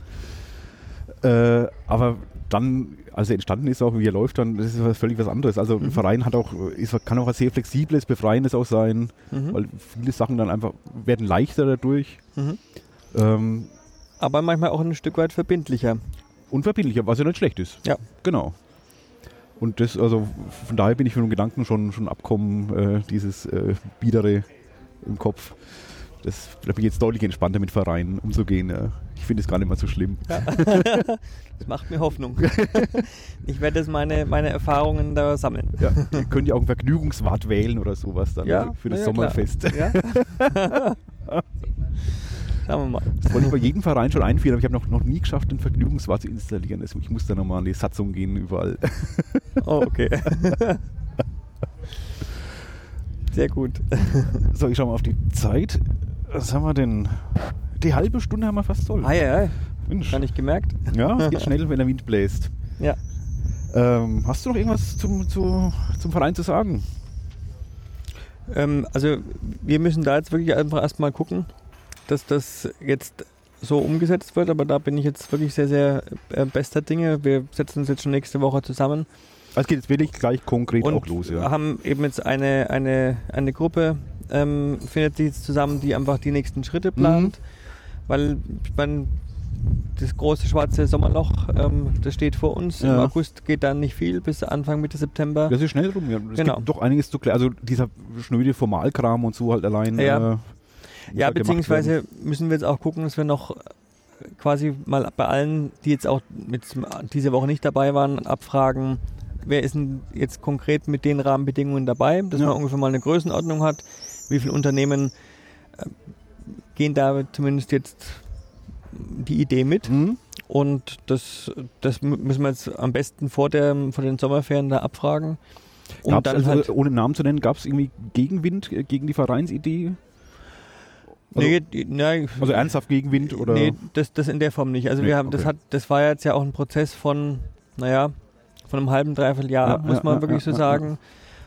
Äh, aber dann, als er entstanden ist, auch wie er läuft, dann das ist was völlig was anderes. Also mhm. ein Verein hat auch, ist, kann auch ein sehr flexibles, befreiendes auch sein, mhm. weil viele Sachen dann einfach werden leichter dadurch. Mhm. Ähm, Aber manchmal auch ein Stück weit verbindlicher. Unverbindlicher, was ja nicht schlecht ist. Ja. Genau. Und das, also von daher bin ich mit dem Gedanken schon, schon abkommen, äh, dieses äh, Biedere im Kopf. Das, da bin ich jetzt deutlich entspannter mit Vereinen umzugehen. Ja. Ich finde es gar nicht mal so schlimm. Ja. das macht mir Hoffnung. ich werde jetzt meine, meine Erfahrungen da sammeln. Ja, ihr könnt ja auch einen Vergnügungswart wählen oder sowas dann ja, für das Sommerfest. Ja. Schauen wir mal. Das wollte ich bei jedem Verein schon einführen, aber ich habe noch, noch nie geschafft, den Vergnügungswart zu installieren. Ich muss da nochmal an die Satzung gehen überall. Oh, okay. Sehr gut. So, ich schaue mal auf die Zeit. Was haben wir denn? Die halbe Stunde haben wir fast voll. Ei, ei. Mensch. Gar nicht gemerkt. Ja, es geht schnell, wenn der Wind bläst. Ja. Ähm, hast du noch irgendwas zum, zu, zum Verein zu sagen? Ähm, also wir müssen da jetzt wirklich einfach erstmal gucken, dass das jetzt so umgesetzt wird, aber da bin ich jetzt wirklich sehr, sehr äh, bester Dinge. Wir setzen uns jetzt schon nächste Woche zusammen. Also es geht jetzt wirklich gleich konkret und auch los, ja. Wir haben eben jetzt eine, eine, eine Gruppe, ähm, findet sich jetzt zusammen, die einfach die nächsten Schritte plant. Mhm. Weil man das große schwarze Sommerloch, ähm, das steht vor uns. Ja. Im August geht dann nicht viel bis Anfang Mitte September. Das ist schnell rum. Ja. Es genau. gibt doch einiges zu klären. Also dieser schnöde Formalkram und so halt allein. Ja. Äh, ja, beziehungsweise müssen wir jetzt auch gucken, dass wir noch quasi mal bei allen, die jetzt auch mit diese Woche nicht dabei waren, abfragen, wer ist denn jetzt konkret mit den Rahmenbedingungen dabei, dass ja. man ungefähr mal eine Größenordnung hat, wie viele Unternehmen äh, gehen da zumindest jetzt die Idee mit. Mhm. Und das, das müssen wir jetzt am besten vor, der, vor den Sommerferien da abfragen. Um dann also, halt ohne Namen zu nennen, gab es irgendwie Gegenwind gegen die Vereinsidee? Also, nee, nee, also ernsthaft Gegenwind oder? Nee, das, das in der Form nicht. Also nee, wir haben, okay. das hat, das war jetzt ja auch ein Prozess von, naja, von einem halben, dreiviertel Jahr ja, muss man ja, wirklich so sagen,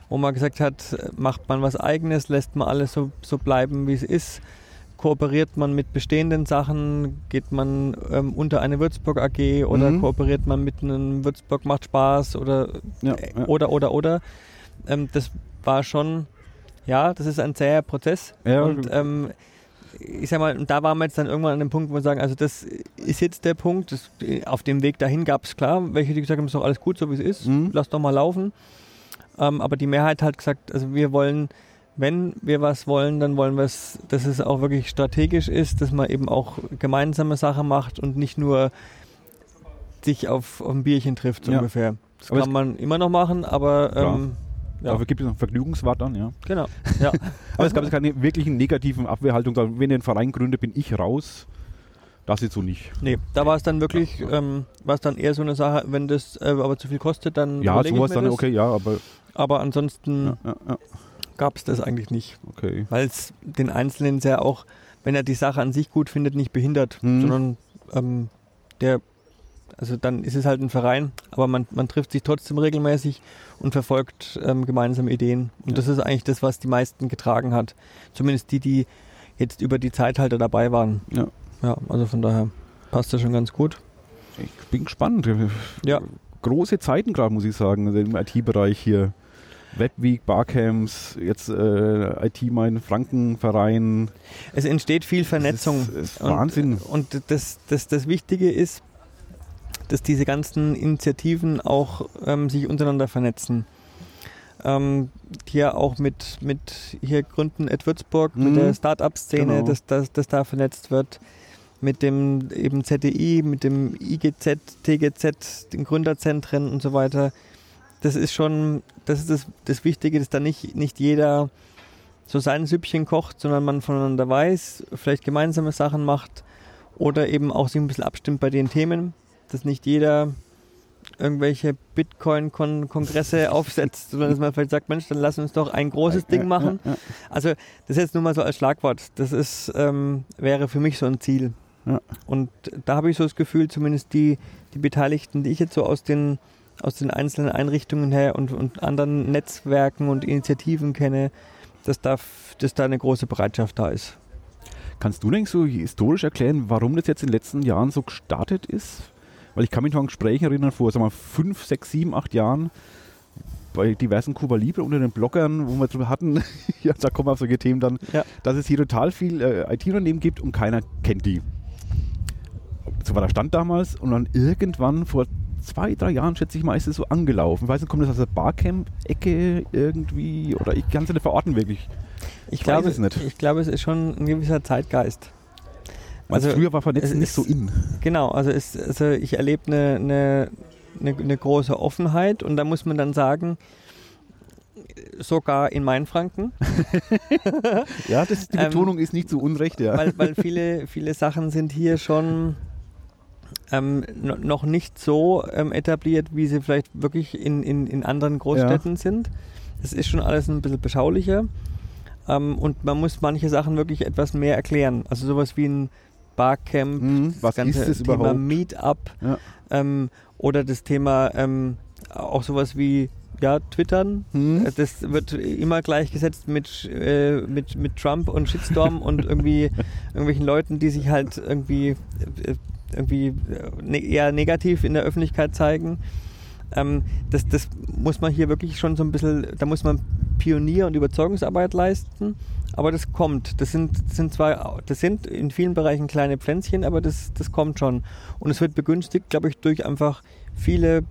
wo man gesagt hat, macht man was eigenes, lässt man alles so, so bleiben, wie es ist, kooperiert man mit bestehenden Sachen, geht man ähm, unter eine Würzburg AG oder mhm. kooperiert man mit einem Würzburg macht Spaß oder äh, oder oder oder. Ähm, das war schon, ja, das ist ein zäher Prozess und ähm, ich sag mal, da waren wir jetzt dann irgendwann an dem Punkt, wo wir sagen, also das ist jetzt der Punkt, das, auf dem Weg dahin gab es klar, welche die gesagt haben, ist doch alles gut, so wie es ist, mhm. lass doch mal laufen. Ähm, aber die Mehrheit hat gesagt, also wir wollen, wenn wir was wollen, dann wollen wir es, dass es auch wirklich strategisch ist, dass man eben auch gemeinsame Sachen macht und nicht nur sich auf, auf ein Bierchen trifft, so ja. ungefähr. Das aber kann man immer noch machen, aber ähm, ja. Dafür gibt es noch Vergnügungswart dann, ja. Genau. Ja. Aber es gab keine wirklichen negativen Abwehrhaltung. Wenn ihr einen Verein gründet, bin ich raus. Das jetzt so nicht. Nee, da war es dann wirklich, ja, ähm, war es dann eher so eine Sache, wenn das äh, aber zu viel kostet, dann. Ja, sowas dann, das. okay, ja, aber. Aber ansonsten ja, ja, gab es das eigentlich nicht. Okay. Weil es den Einzelnen sehr auch, wenn er die Sache an sich gut findet, nicht behindert, hm. sondern ähm, der also dann ist es halt ein Verein, aber man, man trifft sich trotzdem regelmäßig und verfolgt ähm, gemeinsame Ideen. Und ja. das ist eigentlich das, was die meisten getragen hat. Zumindest die, die jetzt über die Zeit halt dabei waren. Ja. Ja, also von daher passt das schon ganz gut. Ich bin gespannt. Ja. Große Zeiten gerade, muss ich sagen, also im IT-Bereich hier. Webweek, Barcamps, jetzt äh, IT Mein Frankenverein. Es entsteht viel Vernetzung. Das ist, ist Wahnsinn. Und, und das, das, das Wichtige ist, dass diese ganzen Initiativen auch ähm, sich untereinander vernetzen. Ähm, hier auch mit, mit hier Gründen Ed Würzburg, mhm. mit der Start-up-Szene, genau. dass, dass, dass da vernetzt wird, mit dem eben ZDI, mit dem IGZ, TGZ, den Gründerzentren und so weiter. Das ist schon, das ist das, das Wichtige, dass da nicht, nicht jeder so sein Süppchen kocht, sondern man voneinander weiß, vielleicht gemeinsame Sachen macht oder eben auch sich ein bisschen abstimmt bei den Themen dass nicht jeder irgendwelche Bitcoin-Kongresse aufsetzt, sondern dass man vielleicht sagt, Mensch, dann lass uns doch ein großes Ding machen. Ja, ja, ja. Also das ist jetzt nur mal so als Schlagwort. Das ist, ähm, wäre für mich so ein Ziel. Und da habe ich so das Gefühl, zumindest die, die Beteiligten, die ich jetzt so aus den, aus den einzelnen Einrichtungen her und, und anderen Netzwerken und Initiativen kenne, dass da, dass da eine große Bereitschaft da ist. Kannst du denn so historisch erklären, warum das jetzt in den letzten Jahren so gestartet ist? Weil ich kann mich noch an Gespräche erinnern vor, sagen wir, fünf, sechs, sieben, acht Jahren bei diversen Kuba Libre unter den Bloggern, wo wir drüber hatten, ja, da kommen wir auf solche Themen dann, ja. dass es hier total viel äh, IT-Unternehmen gibt und keiner kennt die. So war der Stand damals und dann irgendwann vor zwei, drei Jahren, schätze ich mal, ist es so angelaufen. Ich weiß nicht, kommt das aus der Barcamp-Ecke irgendwie oder ich kann es nicht verorten wirklich. Ich, glaube es nicht. Ich glaube, es ist schon ein gewisser Zeitgeist. Also, früher war Vernetzen nicht so in. Genau, also, ist, also ich erlebe eine, eine, eine, eine große Offenheit und da muss man dann sagen, sogar in Mainfranken. ja, das, die ähm, Betonung ähm, ist nicht so unrecht, ja. Weil, weil viele, viele Sachen sind hier schon ähm, noch nicht so ähm, etabliert, wie sie vielleicht wirklich in, in, in anderen Großstädten ja. sind. Es ist schon alles ein bisschen beschaulicher. Ähm, und man muss manche Sachen wirklich etwas mehr erklären. Also sowas wie ein Barcamp, mhm, was das ganze ist Thema überhaupt? Meetup ja. ähm, oder das Thema ähm, auch sowas wie ja, Twittern. Mhm. Das wird immer gleichgesetzt mit, äh, mit, mit Trump und Shitstorm und irgendwie irgendwelchen Leuten, die sich halt irgendwie äh, irgendwie ne, eher negativ in der Öffentlichkeit zeigen. Ähm, das, das muss man hier wirklich schon so ein bisschen, da muss man Pionier- und Überzeugungsarbeit leisten, aber das kommt. Das sind, sind zwar, das sind in vielen Bereichen kleine Pflänzchen, aber das, das kommt schon. Und es wird begünstigt, glaube ich, durch einfach viele,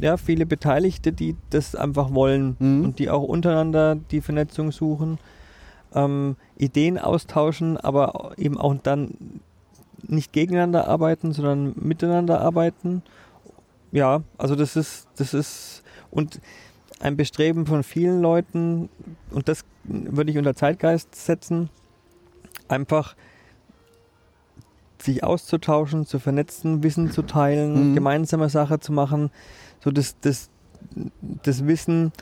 ja, viele Beteiligte, die das einfach wollen mhm. und die auch untereinander die Vernetzung suchen. Ähm, Ideen austauschen, aber eben auch dann nicht gegeneinander arbeiten, sondern miteinander arbeiten. Ja, also das ist, das ist und ein Bestreben von vielen Leuten, und das würde ich unter Zeitgeist setzen, einfach sich auszutauschen, zu vernetzen, Wissen zu teilen, mhm. gemeinsame Sache zu machen, so das, das, das Wissen,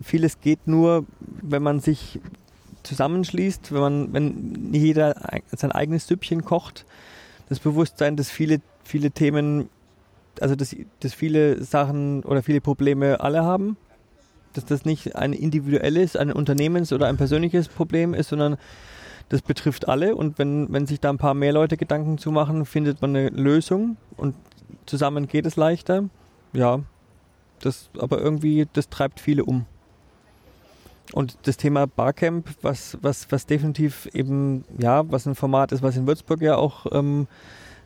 vieles geht nur, wenn man sich zusammenschließt, wenn man, wenn jeder sein eigenes Süppchen kocht. Das Bewusstsein, dass viele, viele Themen, also dass, dass viele Sachen oder viele Probleme alle haben, dass das nicht ein individuelles, ein Unternehmens- oder ein persönliches Problem ist, sondern das betrifft alle und wenn, wenn sich da ein paar mehr Leute Gedanken zu machen, findet man eine Lösung und zusammen geht es leichter. Ja, das, aber irgendwie, das treibt viele um. Und das Thema Barcamp, was, was, was definitiv eben, ja, was ein Format ist, was in Würzburg ja auch ähm,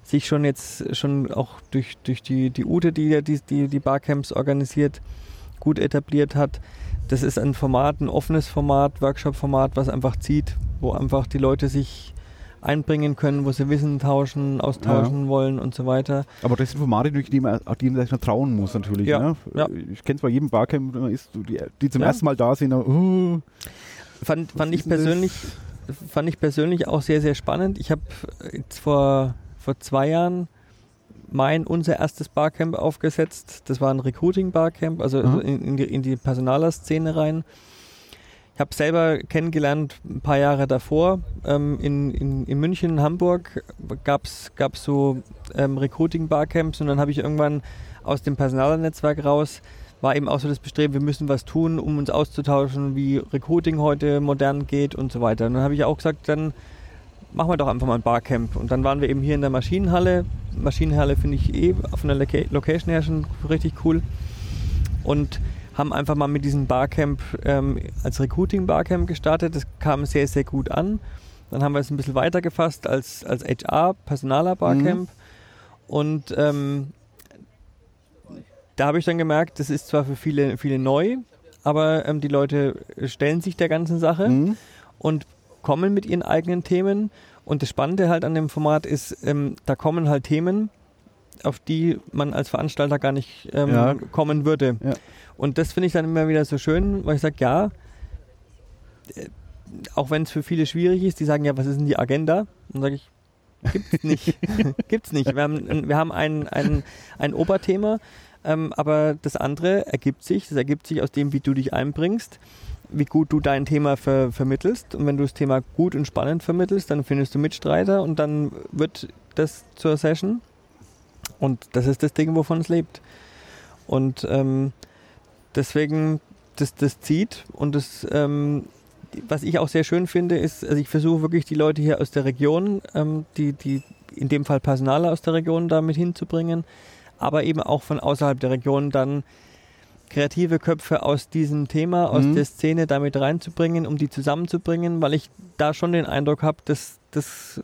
sich schon jetzt schon auch durch, durch die, die Ute, die die, die die Barcamps organisiert, gut etabliert hat. Das ist ein Format, ein offenes Format, Workshop-Format, was einfach zieht, wo einfach die Leute sich einbringen können, wo sie Wissen tauschen, austauschen ja. wollen und so weiter. Aber das sind Formate, durch die man, die man trauen muss natürlich. Ja. Ne? ja. Ich kenne zwar jeden Barcamp, ist, die, die zum ja. ersten Mal da sind, uh, fand, fand ich persönlich fand ich persönlich auch sehr, sehr spannend. Ich habe jetzt vor, vor zwei Jahren mein, unser erstes Barcamp aufgesetzt. Das war ein Recruiting-Barcamp, also mhm. in, in, die, in die Personaler-Szene rein. Ich habe selber kennengelernt, ein paar Jahre davor, ähm, in, in, in München, in Hamburg, gab es so ähm, Recruiting-Barcamps und dann habe ich irgendwann aus dem Personalnetzwerk raus, war eben auch so das Bestreben, wir müssen was tun, um uns auszutauschen, wie Recruiting heute modern geht und so weiter. Und dann habe ich auch gesagt, dann machen wir doch einfach mal ein Barcamp. Und dann waren wir eben hier in der Maschinenhalle. Maschinenhalle finde ich eh von der Location her schon richtig cool. Und haben einfach mal mit diesem Barcamp ähm, als Recruiting-Barcamp gestartet. Das kam sehr, sehr gut an. Dann haben wir es ein bisschen weiter gefasst als, als HR, Personaler-Barcamp. Mhm. Und ähm, da habe ich dann gemerkt, das ist zwar für viele, viele neu, aber ähm, die Leute stellen sich der ganzen Sache mhm. und kommen mit ihren eigenen Themen. Und das Spannende halt an dem Format ist, ähm, da kommen halt Themen, auf die man als Veranstalter gar nicht ähm, ja. kommen würde. Ja. Und das finde ich dann immer wieder so schön, weil ich sage, ja, äh, auch wenn es für viele schwierig ist, die sagen, ja, was ist denn die Agenda? Dann sage ich, gibt's nicht. gibt's nicht. Wir haben, wir haben ein, ein, ein Oberthema, ähm, aber das andere ergibt sich. Das ergibt sich aus dem, wie du dich einbringst, wie gut du dein Thema ver vermittelst. Und wenn du das Thema gut und spannend vermittelst, dann findest du Mitstreiter und dann wird das zur Session. Und das ist das Ding, wovon es lebt. Und ähm, deswegen, das, das zieht und das, ähm, was ich auch sehr schön finde, ist, also ich versuche wirklich die Leute hier aus der Region, ähm, die, die in dem Fall Personale aus der Region damit hinzubringen, aber eben auch von außerhalb der Region dann kreative Köpfe aus diesem Thema, aus mhm. der Szene damit reinzubringen, um die zusammenzubringen, weil ich da schon den Eindruck habe, dass das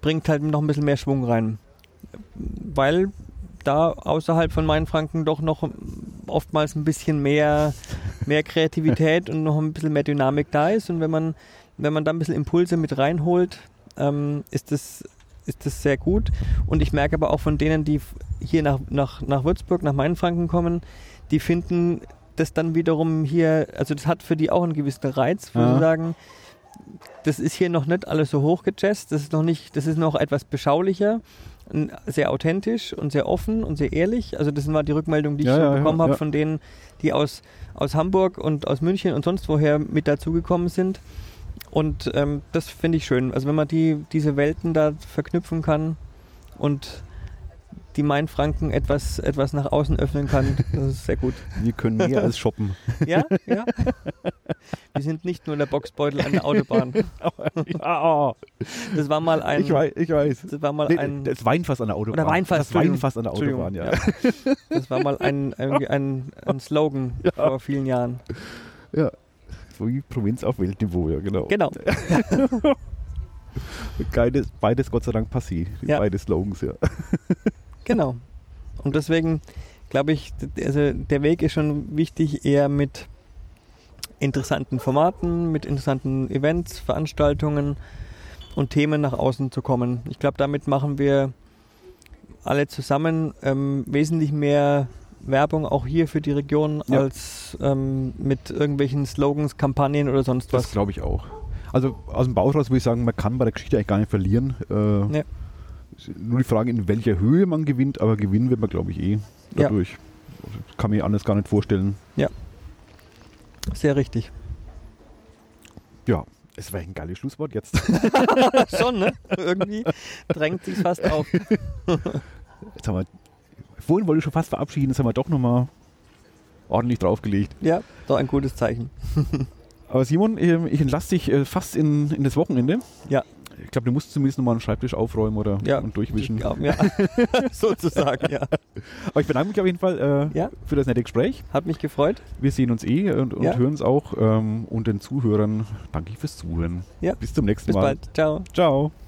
bringt halt noch ein bisschen mehr Schwung rein. Weil da außerhalb von Mainfranken doch noch oftmals ein bisschen mehr, mehr Kreativität und noch ein bisschen mehr Dynamik da ist. Und wenn man, wenn man da ein bisschen Impulse mit reinholt, ähm, ist das ist das sehr gut. Und ich merke aber auch von denen, die hier nach, nach, nach Würzburg, nach Mainfranken kommen, die finden das dann wiederum hier, also das hat für die auch einen gewissen Reiz, wo ja. sie sagen, das ist hier noch nicht alles so hochgejazzt, das ist noch nicht, das ist noch etwas beschaulicher, sehr authentisch und sehr offen und sehr ehrlich. Also das war die Rückmeldung, die ich ja, schon ja, bekommen habe von denen, die aus, aus Hamburg und aus München und sonst woher mit dazugekommen sind. Und ähm, das finde ich schön. Also wenn man die, diese Welten da verknüpfen kann und die Mainfranken etwas, etwas nach außen öffnen kann, das ist sehr gut. Wir können mehr als shoppen. Ja, ja. Wir sind nicht nur der Boxbeutel an der Autobahn. Das war mal ein. Ich weiß. Ich weiß. Das war mal nee, ein. Das Weinfass an der Autobahn. Oder Weinfass. Das Weinfass an der Autobahn, ja. ja. Das war mal ein, ein, ein, ein Slogan ja. vor vielen Jahren. Ja. So wie Provinz auf Weltniveau, ja, genau. Genau. Beides, beides Gott sei Dank passé. Ja. Beide Slogans, ja. Genau. Und deswegen glaube ich, also der Weg ist schon wichtig, eher mit interessanten Formaten, mit interessanten Events, Veranstaltungen und Themen nach außen zu kommen. Ich glaube, damit machen wir alle zusammen ähm, wesentlich mehr Werbung auch hier für die Region ja. als ähm, mit irgendwelchen Slogans, Kampagnen oder sonst was. Das glaube ich auch. Also aus dem Bauch raus würde ich sagen, man kann bei der Geschichte eigentlich gar nicht verlieren. Äh, ja. Nur die Frage, in welcher Höhe man gewinnt, aber gewinnen wird man, glaube ich, eh dadurch. Ja. Also, kann mir anders gar nicht vorstellen. Ja. Sehr richtig. Ja, es war ein geiles Schlusswort jetzt. Schon, ne? Irgendwie drängt sich fast auf. jetzt haben wir, vorhin wollte ich schon fast verabschieden, jetzt haben wir doch nochmal ordentlich draufgelegt. Ja, doch ein gutes Zeichen. Aber Simon, ähm, ich entlasse dich äh, fast in, in das Wochenende. Ja. Ich glaube, du musst zumindest nochmal einen Schreibtisch aufräumen oder ja, und durchwischen. Glaub, ja, sozusagen, ja. Aber ich bedanke mich auf jeden Fall äh, ja. für das nette Gespräch. Hat mich gefreut. Wir sehen uns eh und, und ja. hören uns auch. Ähm, und den Zuhörern danke ich fürs Zuhören. Ja. Bis zum nächsten Bis Mal. Bis bald. Ciao. Ciao.